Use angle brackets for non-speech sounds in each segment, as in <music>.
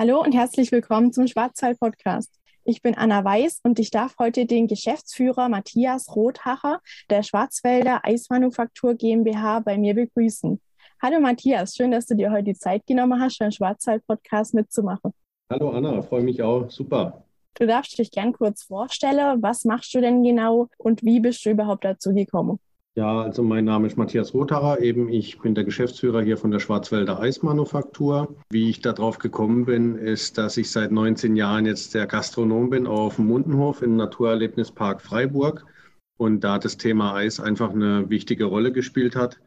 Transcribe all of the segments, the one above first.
Hallo und herzlich willkommen zum Schwarzwald-Podcast. Ich bin Anna Weiß und ich darf heute den Geschäftsführer Matthias Rothacher der Schwarzwälder Eismanufaktur GmbH bei mir begrüßen. Hallo Matthias, schön, dass du dir heute die Zeit genommen hast, beim Schwarzwald-Podcast mitzumachen. Hallo Anna, freue mich auch. Super. Du darfst dich gern kurz vorstellen. Was machst du denn genau und wie bist du überhaupt dazu gekommen? Ja, also mein Name ist Matthias Rothacher. Eben, ich bin der Geschäftsführer hier von der Schwarzwälder Eismanufaktur. Wie ich darauf gekommen bin, ist, dass ich seit 19 Jahren jetzt der Gastronom bin auf dem Mundenhof im Naturerlebnispark Freiburg und da das Thema Eis einfach eine wichtige Rolle gespielt hat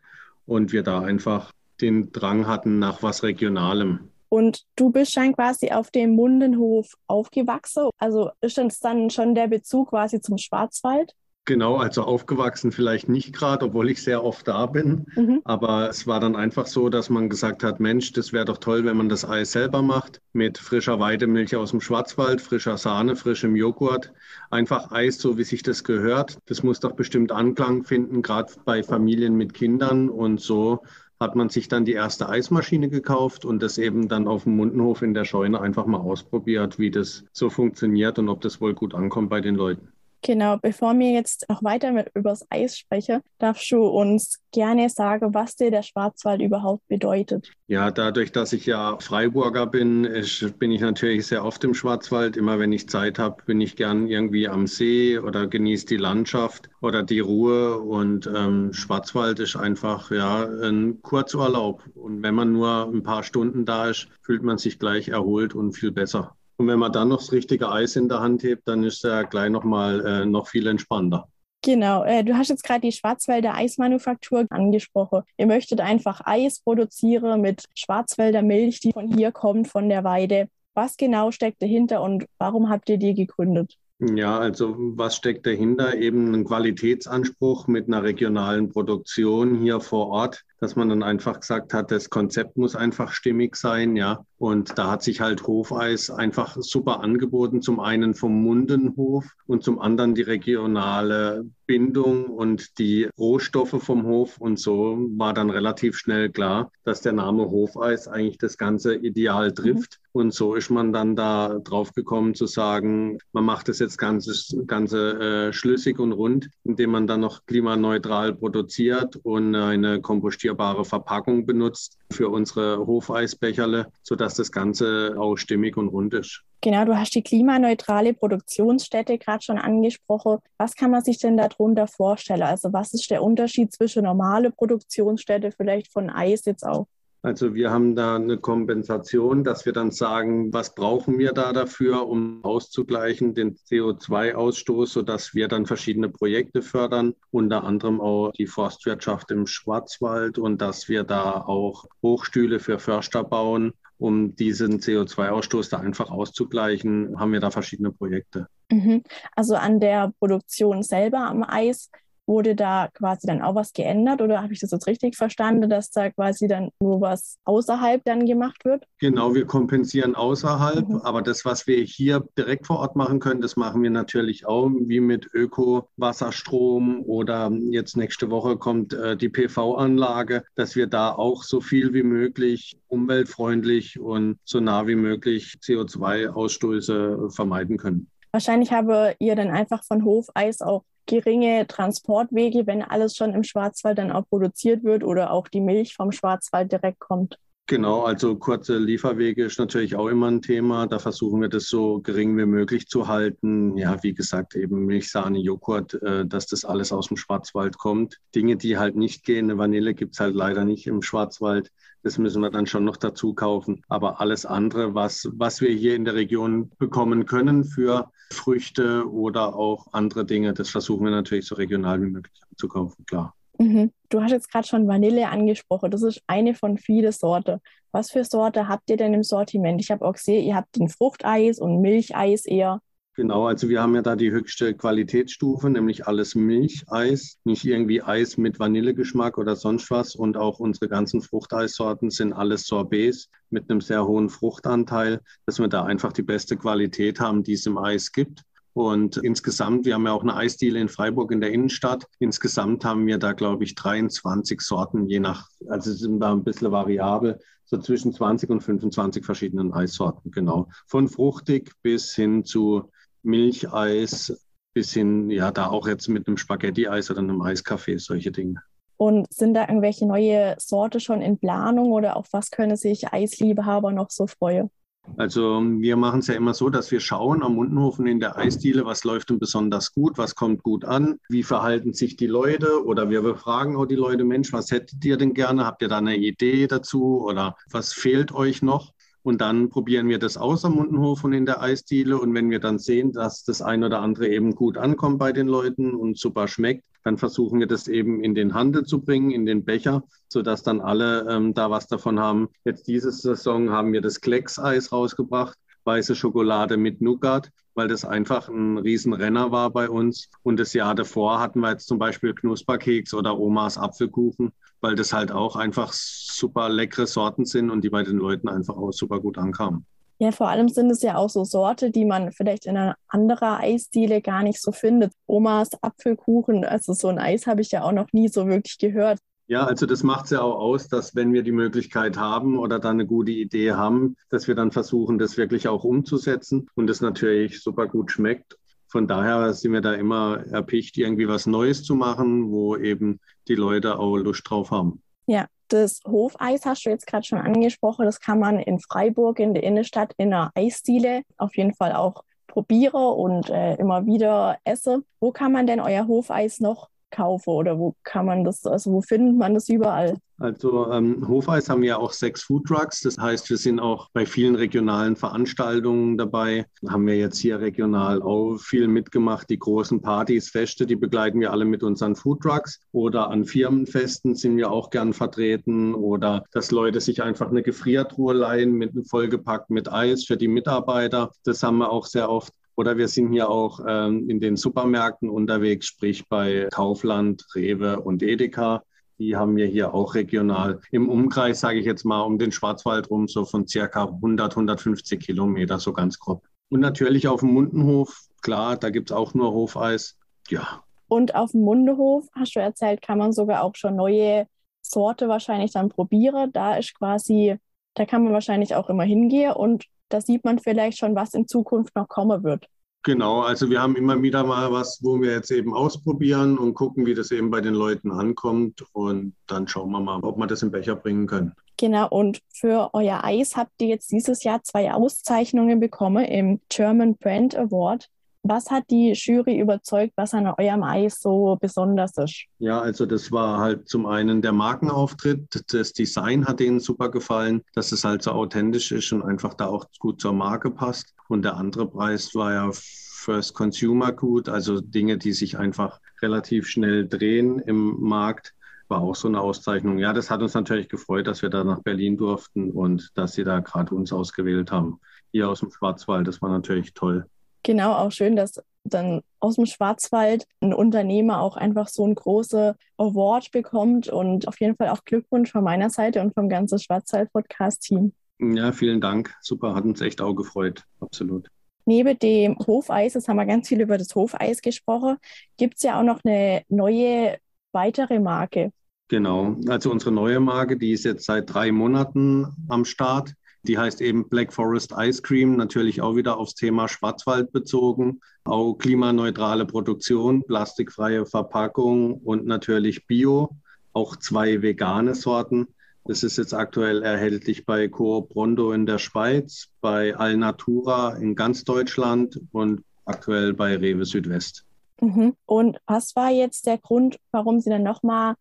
und wir da einfach den Drang hatten nach was Regionalem. Und du bist dann quasi auf dem Mundenhof aufgewachsen. Also ist das dann schon der Bezug quasi zum Schwarzwald? Genau, also aufgewachsen vielleicht nicht gerade, obwohl ich sehr oft da bin. Mhm. Aber es war dann einfach so, dass man gesagt hat, Mensch, das wäre doch toll, wenn man das Eis selber macht, mit frischer Weidemilch aus dem Schwarzwald, frischer Sahne, frischem Joghurt. Einfach Eis, so wie sich das gehört. Das muss doch bestimmt Anklang finden, gerade bei Familien mit Kindern. Und so hat man sich dann die erste Eismaschine gekauft und das eben dann auf dem Mundenhof in der Scheune einfach mal ausprobiert, wie das so funktioniert und ob das wohl gut ankommt bei den Leuten. Genau, bevor wir jetzt noch weiter mit übers Eis sprechen, darfst du uns gerne sagen, was dir der Schwarzwald überhaupt bedeutet. Ja, dadurch, dass ich ja Freiburger bin, ich, bin ich natürlich sehr oft im Schwarzwald. Immer wenn ich Zeit habe, bin ich gern irgendwie am See oder genieße die Landschaft oder die Ruhe. Und ähm, Schwarzwald ist einfach ja ein Kurzurlaub. Und wenn man nur ein paar Stunden da ist, fühlt man sich gleich erholt und viel besser. Und wenn man dann noch das richtige Eis in der Hand hebt, dann ist er gleich nochmal äh, noch viel entspannter. Genau, äh, du hast jetzt gerade die Schwarzwälder Eismanufaktur angesprochen. Ihr möchtet einfach Eis produzieren mit Schwarzwälder Milch, die von hier kommt, von der Weide. Was genau steckt dahinter und warum habt ihr die gegründet? Ja, also was steckt dahinter? Eben ein Qualitätsanspruch mit einer regionalen Produktion hier vor Ort, dass man dann einfach gesagt hat, das Konzept muss einfach stimmig sein, ja. Und da hat sich halt Hofeis einfach super angeboten. Zum einen vom Mundenhof und zum anderen die regionale Bindung und die Rohstoffe vom Hof. Und so war dann relativ schnell klar, dass der Name Hofeis eigentlich das Ganze ideal mhm. trifft. Mhm. Und so ist man dann da drauf gekommen zu sagen, man macht das jetzt ganz ganze äh, schlüssig und rund, indem man dann noch klimaneutral produziert und eine kompostierbare Verpackung benutzt für unsere Hofeisbecherle, sodass dass das Ganze auch stimmig und rund ist. Genau, du hast die klimaneutrale Produktionsstätte gerade schon angesprochen. Was kann man sich denn darunter vorstellen? Also was ist der Unterschied zwischen normale Produktionsstätte vielleicht von Eis jetzt auch? Also wir haben da eine Kompensation, dass wir dann sagen, was brauchen wir da dafür, um auszugleichen den CO2-Ausstoß, sodass wir dann verschiedene Projekte fördern, unter anderem auch die Forstwirtschaft im Schwarzwald und dass wir da auch Hochstühle für Förster bauen, um diesen CO2-Ausstoß da einfach auszugleichen, haben wir da verschiedene Projekte. Mhm. Also an der Produktion selber am Eis Wurde da quasi dann auch was geändert oder habe ich das jetzt richtig verstanden, dass da quasi dann nur was außerhalb dann gemacht wird? Genau, wir kompensieren außerhalb, mhm. aber das, was wir hier direkt vor Ort machen können, das machen wir natürlich auch, wie mit Öko-Wasserstrom oder jetzt nächste Woche kommt äh, die PV-Anlage, dass wir da auch so viel wie möglich umweltfreundlich und so nah wie möglich CO2-Ausstöße vermeiden können. Wahrscheinlich habe ihr dann einfach von Hofeis auch geringe Transportwege, wenn alles schon im Schwarzwald dann auch produziert wird oder auch die Milch vom Schwarzwald direkt kommt. Genau, also kurze Lieferwege ist natürlich auch immer ein Thema. Da versuchen wir das so gering wie möglich zu halten. Ja, wie gesagt, eben Milch, Sahne, Joghurt, äh, dass das alles aus dem Schwarzwald kommt. Dinge, die halt nicht gehen, eine Vanille gibt es halt leider nicht im Schwarzwald. Das müssen wir dann schon noch dazu kaufen. Aber alles andere, was, was wir hier in der Region bekommen können für Früchte oder auch andere Dinge, das versuchen wir natürlich so regional wie möglich zu kaufen, klar. Mhm. Du hast jetzt gerade schon Vanille angesprochen. Das ist eine von vielen Sorten. Was für Sorte habt ihr denn im Sortiment? Ich habe auch gesehen, ihr habt den Fruchteis und Milcheis eher. Genau, also wir haben ja da die höchste Qualitätsstufe, nämlich alles Milcheis, nicht irgendwie Eis mit Vanillegeschmack oder sonst was. Und auch unsere ganzen Fruchteissorten sind alles Sorbets mit einem sehr hohen Fruchtanteil, dass wir da einfach die beste Qualität haben, die es im Eis gibt. Und insgesamt, wir haben ja auch eine Eisdiele in Freiburg in der Innenstadt. Insgesamt haben wir da, glaube ich, 23 Sorten, je nach, also sind da ein bisschen variabel, so zwischen 20 und 25 verschiedenen Eissorten, genau. Von fruchtig bis hin zu Milcheis, bis hin, ja, da auch jetzt mit einem Spaghetti-Eis oder einem Eiskaffee, solche Dinge. Und sind da irgendwelche neue Sorte schon in Planung oder auf was können sich Eisliebhaber noch so freuen? Also wir machen es ja immer so, dass wir schauen am Mundenhofen in der Eisdiele, was läuft denn besonders gut, was kommt gut an, wie verhalten sich die Leute oder wir befragen auch die Leute, Mensch, was hättet ihr denn gerne? Habt ihr da eine Idee dazu oder was fehlt euch noch? Und dann probieren wir das aus am Mundenhof und in der Eisdiele. Und wenn wir dann sehen, dass das ein oder andere eben gut ankommt bei den Leuten und super schmeckt, dann versuchen wir das eben in den Handel zu bringen, in den Becher, sodass dann alle ähm, da was davon haben. Jetzt diese Saison haben wir das Klecks-Eis rausgebracht, weiße Schokolade mit Nougat, weil das einfach ein Riesenrenner war bei uns. Und das Jahr davor hatten wir jetzt zum Beispiel Knusperkeks oder Omas Apfelkuchen, weil das halt auch einfach super leckere Sorten sind und die bei den Leuten einfach auch super gut ankamen. Ja, vor allem sind es ja auch so Sorte, die man vielleicht in einer anderen Eisdiele gar nicht so findet. Omas Apfelkuchen, also so ein Eis habe ich ja auch noch nie so wirklich gehört. Ja, also das macht es ja auch aus, dass wenn wir die Möglichkeit haben oder dann eine gute Idee haben, dass wir dann versuchen, das wirklich auch umzusetzen und es natürlich super gut schmeckt. Von daher sind wir da immer erpicht, irgendwie was Neues zu machen, wo eben die Leute auch Lust drauf haben. Ja, das Hofeis hast du jetzt gerade schon angesprochen. Das kann man in Freiburg in der Innenstadt in einer Eisdiele auf jeden Fall auch probieren und äh, immer wieder essen. Wo kann man denn euer Hofeis noch kaufen oder wo kann man das, also wo findet man das überall? Also ähm, Hofeis haben ja auch sechs Food Trucks. Das heißt, wir sind auch bei vielen regionalen Veranstaltungen dabei. Haben wir jetzt hier regional auch viel mitgemacht. Die großen Partys, Feste, die begleiten wir alle mit unseren Food Trucks. Oder an Firmenfesten sind wir auch gern vertreten. Oder dass Leute sich einfach eine Gefriertruhe leihen, mit vollgepackt mit Eis für die Mitarbeiter. Das haben wir auch sehr oft. Oder wir sind hier auch ähm, in den Supermärkten unterwegs, sprich bei Kaufland, Rewe und Edeka. Die haben wir hier auch regional im Umkreis, sage ich jetzt mal, um den Schwarzwald rum, so von circa 100, 150 Kilometer, so ganz grob. Und natürlich auf dem Mundenhof, klar, da gibt es auch nur Hofeis. Ja. Und auf dem Mundenhof, hast du erzählt, kann man sogar auch schon neue Sorte wahrscheinlich dann probieren. Da ist quasi, da kann man wahrscheinlich auch immer hingehen und da sieht man vielleicht schon, was in Zukunft noch kommen wird. Genau, also wir haben immer wieder mal was, wo wir jetzt eben ausprobieren und gucken, wie das eben bei den Leuten ankommt. Und dann schauen wir mal, ob wir das im Becher bringen können. Genau, und für euer Eis habt ihr jetzt dieses Jahr zwei Auszeichnungen bekommen im German Brand Award. Was hat die Jury überzeugt, was an eurem Eis so besonders ist? Ja, also das war halt zum einen der Markenauftritt. Das Design hat ihnen super gefallen, dass es halt so authentisch ist und einfach da auch gut zur Marke passt. Und der andere Preis war ja First Consumer Good, also Dinge, die sich einfach relativ schnell drehen im Markt war auch so eine Auszeichnung. Ja, das hat uns natürlich gefreut, dass wir da nach Berlin durften und dass sie da gerade uns ausgewählt haben. Hier aus dem Schwarzwald, das war natürlich toll. Genau, auch schön, dass dann aus dem Schwarzwald ein Unternehmer auch einfach so ein großes Award bekommt und auf jeden Fall auch Glückwunsch von meiner Seite und vom ganzen Schwarzwald-Podcast-Team. Ja, vielen Dank. Super, hat uns echt auch gefreut. Absolut. Neben dem Hofeis, das haben wir ganz viel über das Hofeis gesprochen, gibt es ja auch noch eine neue weitere Marke. Genau, also unsere neue Marke, die ist jetzt seit drei Monaten am Start. Die heißt eben Black Forest Ice Cream, natürlich auch wieder aufs Thema Schwarzwald bezogen. Auch klimaneutrale Produktion, plastikfreie Verpackung und natürlich Bio. Auch zwei vegane Sorten. Das ist jetzt aktuell erhältlich bei Coop Rondo in der Schweiz, bei Alnatura in ganz Deutschland und aktuell bei Rewe Südwest. Mhm. Und was war jetzt der Grund, warum Sie dann nochmal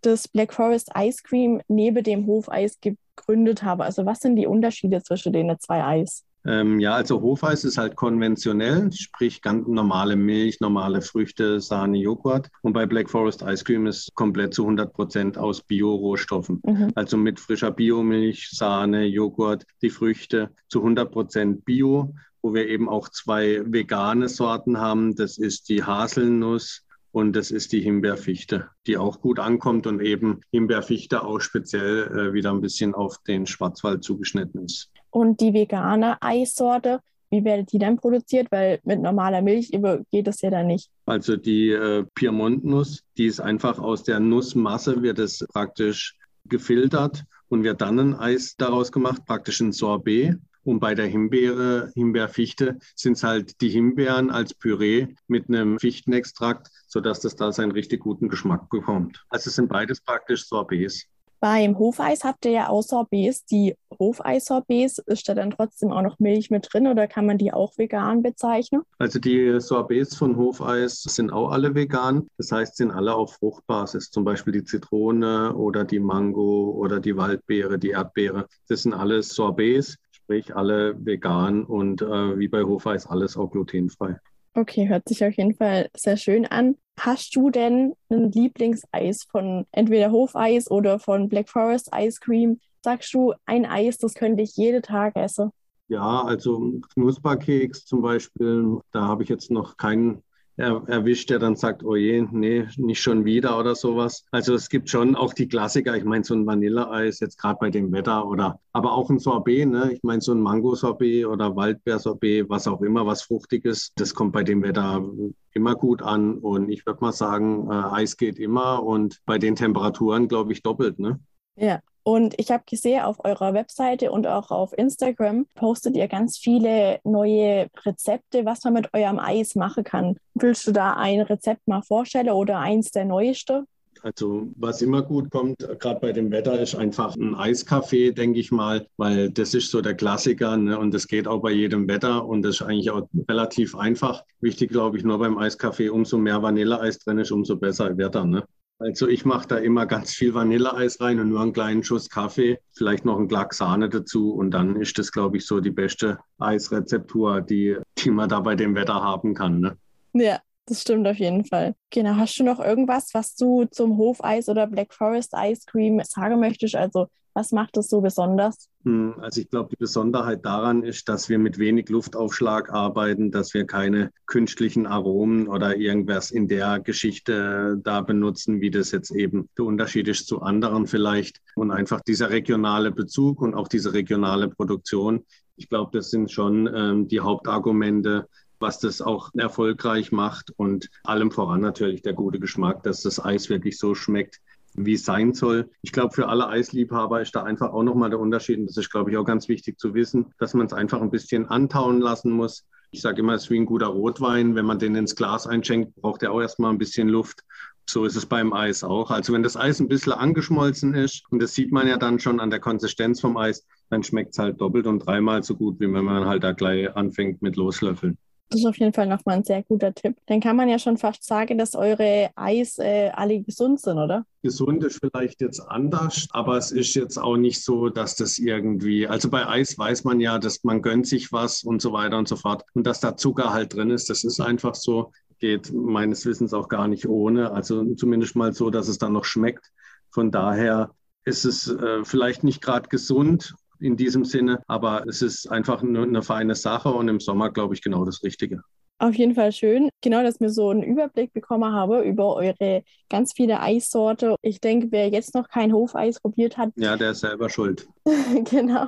das Black Forest Ice Cream neben dem Hofeis gegründet habe. Also was sind die Unterschiede zwischen den zwei Eis? Ähm, ja, also Hofeis ist halt konventionell, sprich ganz normale Milch, normale Früchte, Sahne, Joghurt. Und bei Black Forest Ice Cream ist komplett zu 100 Prozent aus Bio-Rohstoffen. Mhm. Also mit frischer Biomilch, Sahne, Joghurt, die Früchte zu 100 Prozent Bio, wo wir eben auch zwei vegane Sorten haben. Das ist die Haselnuss und das ist die Himbeerfichte, die auch gut ankommt und eben Himbeerfichte auch speziell äh, wieder ein bisschen auf den Schwarzwald zugeschnitten ist. Und die vegane Eissorte, wie werdet die dann produziert? Weil mit normaler Milch geht das ja dann nicht. Also die äh, Piemont-Nuss, die ist einfach aus der Nussmasse, wird es praktisch gefiltert und wird dann ein Eis daraus gemacht, praktisch ein Sorbet. Und bei der Himbeere, Himbeerfichte, sind es halt die Himbeeren als Püree mit einem Fichtenextrakt, sodass das da seinen richtig guten Geschmack bekommt. Also es sind beides praktisch Sorbets. Beim Hofeis habt ihr ja auch Sorbets. Die Hofeis-Sorbets, ist da dann trotzdem auch noch Milch mit drin oder kann man die auch vegan bezeichnen? Also die Sorbets von Hofeis sind auch alle vegan. Das heißt, sind alle auf Fruchtbasis. Zum Beispiel die Zitrone oder die Mango oder die Waldbeere, die Erdbeere. Das sind alles Sorbets, sprich alle vegan und äh, wie bei Hofeis alles auch glutenfrei. Okay, hört sich auf jeden Fall sehr schön an. Hast du denn ein Lieblingseis von entweder Hofeis oder von Black Forest Ice Cream? Sagst du, ein Eis, das könnte ich jeden Tag essen? Ja, also Knusperkeks zum Beispiel, da habe ich jetzt noch keinen er, erwischt, der dann sagt, oh je, nee, nicht schon wieder oder sowas. Also es gibt schon auch die Klassiker. Ich meine, so ein Vanilleeis jetzt gerade bei dem Wetter oder aber auch ein Sorbet, ne? Ich meine, so ein Mango-Sorbet oder Waldbeer-Sorbet, was auch immer, was Fruchtiges, das kommt bei dem Wetter immer gut an. Und ich würde mal sagen, äh, Eis geht immer und bei den Temperaturen, glaube ich, doppelt, ne? Ja, und ich habe gesehen, auf eurer Webseite und auch auf Instagram postet ihr ganz viele neue Rezepte, was man mit eurem Eis machen kann. Willst du da ein Rezept mal vorstellen oder eins der neueste? Also was immer gut kommt, gerade bei dem Wetter, ist einfach ein Eiskaffee, denke ich mal, weil das ist so der Klassiker ne? und das geht auch bei jedem Wetter und das ist eigentlich auch relativ einfach. Wichtig, glaube ich, nur beim Eiskaffee, umso mehr Vanilleeis drin ist, umso besser wird er. Ne? Also ich mache da immer ganz viel Vanilleeis rein und nur einen kleinen Schuss Kaffee, vielleicht noch einen Glack Sahne dazu und dann ist das, glaube ich, so die beste Eisrezeptur, die, die man da bei dem Wetter haben kann. Ne? Ja, das stimmt auf jeden Fall. Genau, hast du noch irgendwas, was du zum Hofeis oder Black Forest Ice Cream sagen möchtest? Also was macht es so besonders? Hm, also ich glaube, die Besonderheit daran ist, dass wir mit wenig Luftaufschlag arbeiten, dass wir keine künstlichen Aromen oder irgendwas in der Geschichte da benutzen, wie das jetzt eben der Unterschied ist zu anderen vielleicht. Und einfach dieser regionale Bezug und auch diese regionale Produktion. Ich glaube, das sind schon ähm, die Hauptargumente, was das auch erfolgreich macht und allem voran natürlich der gute Geschmack, dass das Eis wirklich so schmeckt, wie es sein soll. Ich glaube, für alle Eisliebhaber ist da einfach auch nochmal der Unterschied. Und das ist, glaube ich, auch ganz wichtig zu wissen, dass man es einfach ein bisschen antauen lassen muss. Ich sage immer, es ist wie ein guter Rotwein. Wenn man den ins Glas einschenkt, braucht er auch erstmal ein bisschen Luft. So ist es beim Eis auch. Also wenn das Eis ein bisschen angeschmolzen ist, und das sieht man ja dann schon an der Konsistenz vom Eis, dann schmeckt es halt doppelt und dreimal so gut, wie wenn man halt da gleich anfängt mit Loslöffeln. Das ist auf jeden Fall nochmal ein sehr guter Tipp. Dann kann man ja schon fast sagen, dass eure Eis äh, alle gesund sind, oder? Gesund ist vielleicht jetzt anders, aber es ist jetzt auch nicht so, dass das irgendwie, also bei Eis weiß man ja, dass man gönnt sich was und so weiter und so fort. Und dass da Zucker halt drin ist, das ist einfach so, geht meines Wissens auch gar nicht ohne. Also zumindest mal so, dass es dann noch schmeckt. Von daher ist es äh, vielleicht nicht gerade gesund in diesem Sinne. Aber es ist einfach eine, eine feine Sache und im Sommer, glaube ich, genau das Richtige. Auf jeden Fall schön. Genau, dass wir so einen Überblick bekommen habe über eure ganz viele Eissorte. Ich denke, wer jetzt noch kein Hofeis probiert hat. Ja, der ist selber schuld. <laughs> genau.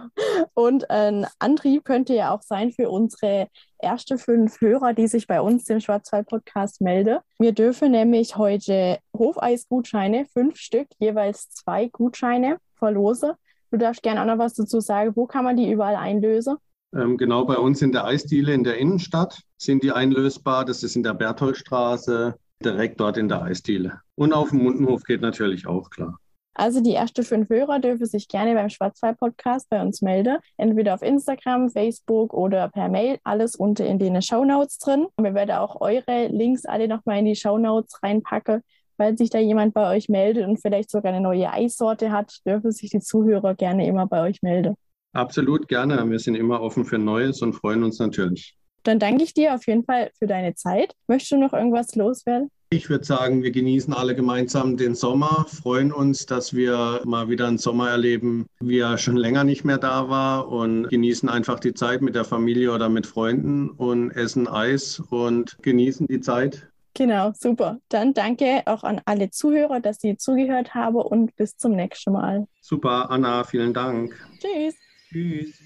Und ein Antrieb könnte ja auch sein für unsere erste fünf Hörer, die sich bei uns im Schwarzwald-Podcast melden. Wir dürfen nämlich heute Hofeis-Gutscheine, fünf Stück, jeweils zwei Gutscheine verlosen. Du darfst gerne auch noch was dazu sagen. Wo kann man die überall einlösen? Ähm, genau bei uns in der Eisdiele in der Innenstadt sind die einlösbar. Das ist in der Bertholdstraße, direkt dort in der Eisdiele. Und auf dem Mundenhof geht natürlich auch klar. Also die ersten fünf Hörer dürfen sich gerne beim Schwarzwald-Podcast bei uns melden. Entweder auf Instagram, Facebook oder per Mail. Alles unter in den Shownotes drin. Und wir werden auch eure Links alle nochmal in die Shownotes reinpacken weil sich da jemand bei euch meldet und vielleicht sogar eine neue Eissorte hat, dürfen sich die Zuhörer gerne immer bei euch melden. Absolut gerne. Wir sind immer offen für Neues und freuen uns natürlich. Dann danke ich dir auf jeden Fall für deine Zeit. Möchtest du noch irgendwas loswerden? Ich würde sagen, wir genießen alle gemeinsam den Sommer, freuen uns, dass wir mal wieder einen Sommer erleben, wie er schon länger nicht mehr da war und genießen einfach die Zeit mit der Familie oder mit Freunden und essen Eis und genießen die Zeit Genau, super. Dann danke auch an alle Zuhörer, dass sie zugehört haben und bis zum nächsten Mal. Super, Anna, vielen Dank. Tschüss. Tschüss.